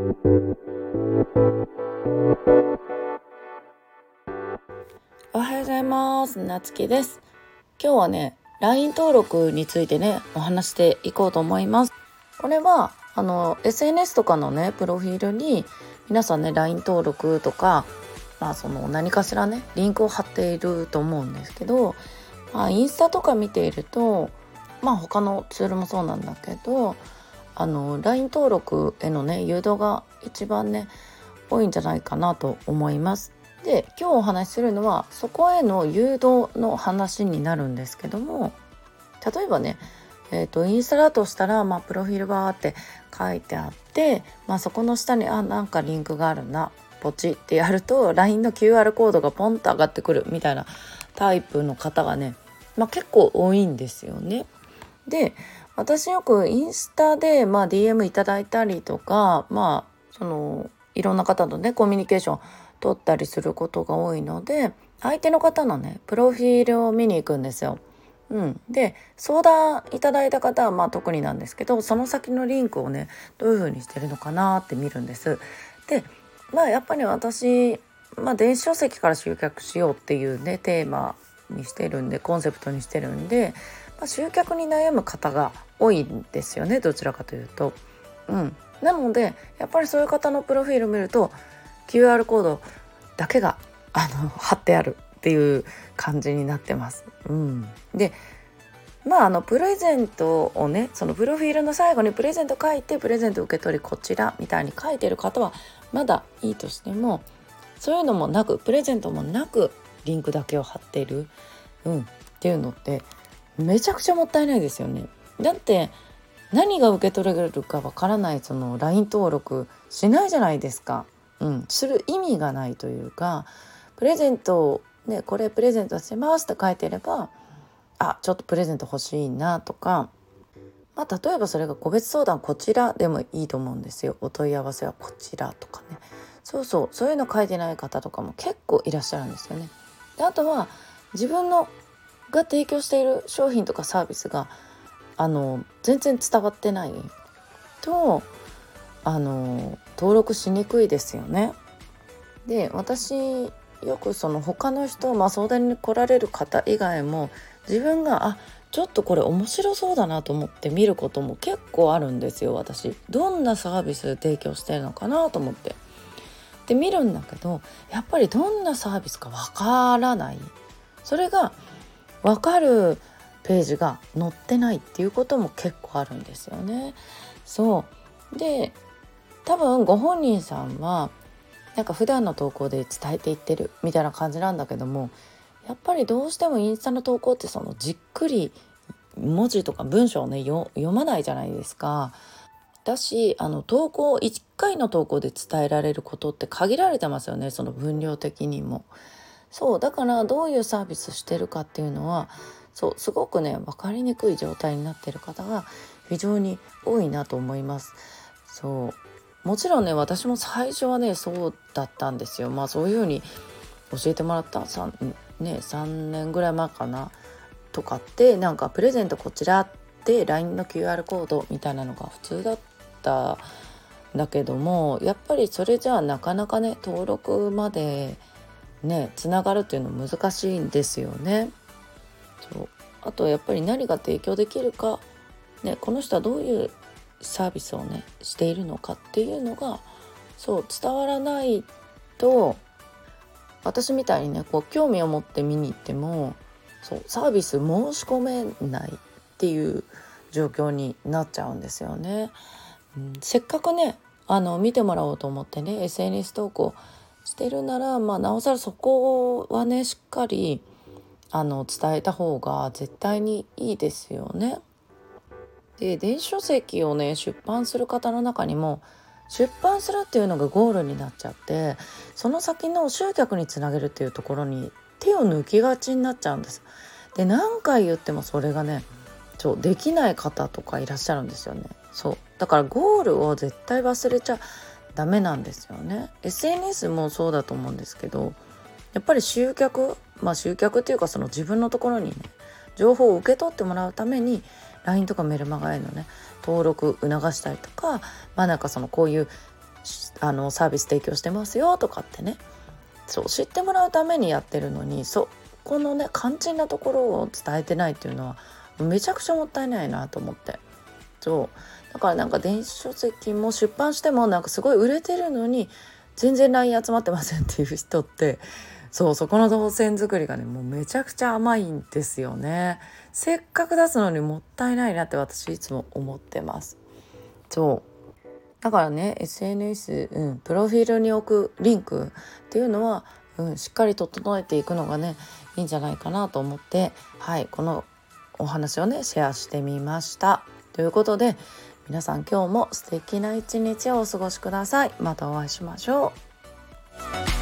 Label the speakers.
Speaker 1: おはようございます。なつきです。今日はね LINE 登録についてねお話していこうと思います。これはあの SNS とかのねプロフィールに皆さんね LINE 登録とかまあその何かしらねリンクを貼っていると思うんですけど、まあ、インスタとか見ているとまあ他のツールもそうなんだけどあの LINE 登録へのね誘導が一番ね多いんじゃないかなと思います。で今日お話しするのはそこへの誘導の話になるんですけども例えばねえーと、インスタだとしたら、まあ、プロフィールバーって書いてあって、まあ、そこの下にあなんかリンクがあるなポチってやると LINE の QR コードがポンと上がってくるみたいなタイプの方がね、まあ、結構多いんですよね。で私よくインスタで、まあ、DM いただいたりとかまあそのいろんな方とねコミュニケーション取ったりすることが多いので相手の方のねプロフィールを見に行くんですよ。うん、で相談いただいた方はまあ特になんですけどその先のリンクをねどういうふうにしてるのかなって見るんです。でまあやっぱり私、まあ、電子書籍から集客しようっていうねテーマにしてるんでコンセプトにしてるんで、まあ、集客に悩む方が多いんですよねどちらかというと。うん、なのでやっぱりそういう方のプロフィールを見ると QR コードだけがあの貼ってあるっていう感じになってます。うん、でまああのプレゼントをねそのプロフィールの最後にプレゼント書いてプレゼント受け取りこちらみたいに書いてる方はまだいいとしてもそういうのもなくプレゼントもなくリンクだけを貼ってる、うん、っていうのってめちゃくちゃもったいないですよね。だって何が受け取れるかわからないその LINE 登録しないじゃないですか。うん、する意味がないというかプレゼントね、これプレゼントしますって書いてればあちょっとプレゼント欲しいなとか、まあ、例えばそれが個別相談こちらでもいいと思うんですよお問い合わせはこちらとかねそうそうそういうの書いてない方とかも結構いらっしゃるんですよね。であとは自分のが提供している商品とかサービスがあの全然伝わってないとあの登録しにくいですよね。で私よくその他の人、まあ、相談に来られる方以外も自分があちょっとこれ面白そうだなと思って見ることも結構あるんですよ私。どんなサービス提供してるのかなと思って。で見るんだけどやっぱりどんなサービスかわからない。それが分かるページが載ってないっていうことも結構あるんですよねそうで多分ご本人さんはなんか普段の投稿で伝えていってるみたいな感じなんだけどもやっぱりどうしてもインスタの投稿ってそのじっくり文字とか文章をね読まないじゃないですか。だしあの投稿1回の投稿で伝えられることって限られてますよねその分量的にも。そうだからどういうサービスしてるかっていうのはそうすごくね分かりにくい状態になってる方が非常に多いなと思います。そう。もちろんね私も最初はねそうだったんですよ。まあそういうふうに教えてもらった 3,、ね、3年ぐらい前かな。とかってなんかプレゼントこちらって LINE の QR コードみたいなのが普通だったんだけどもやっぱりそれじゃあなかなかね登録までねつながるっていうの難しいんですよね。そうあとやっぱり何が提供できるか、ね、この人はどういうサービスをねしているのかっていうのがそう伝わらないと私みたいにねこう興味を持って見に行ってもそうサービス申し込めないっていう状況になっちゃうんですよね。うん、せっかくねあの見てもらおうと思ってね SNS 投稿してるなら、まあ、なおさらそこはねしっかりあの伝えた方が絶対にいいですよね。で電子書籍をね出版する方の中にも出版するっていうのがゴールになっちゃってその先の集客につなげるっていうところに手を抜きがちになっちゃうんです。で何回言ってもそれがねそうできない方とかいらっしゃるんですよね。そうだからゴールを絶対忘れちゃダメなんですよね。SNS もそうだと思うんですけどやっぱり集客まあ集客っていうかその自分のところにね情報を受け取ってもらうために LINE とかメルマガへのね登録促したりとかまあなんかそのこういうあのサービス提供してますよとかってねそう知ってもらうためにやってるのにそこのね肝心なところを伝えてないっていうのはめちゃくちゃもったいないなと思ってそうだからなんか電子書籍も出版してもなんかすごい売れてるのに全然 LINE 集まってませんっていう人ってそうそこの動線作りがねもうめちゃくちゃ甘いんですよね。せっかく出すのにもったいないなって私いつも思ってます。そう。だからね SNS、うん、プロフィールに置くリンクっていうのは、うん、しっかり整えていくのがねいいんじゃないかなと思ってはいこのお話をねシェアしてみました。ということで皆さん今日も素敵な一日をお過ごしください。またお会いしましょう。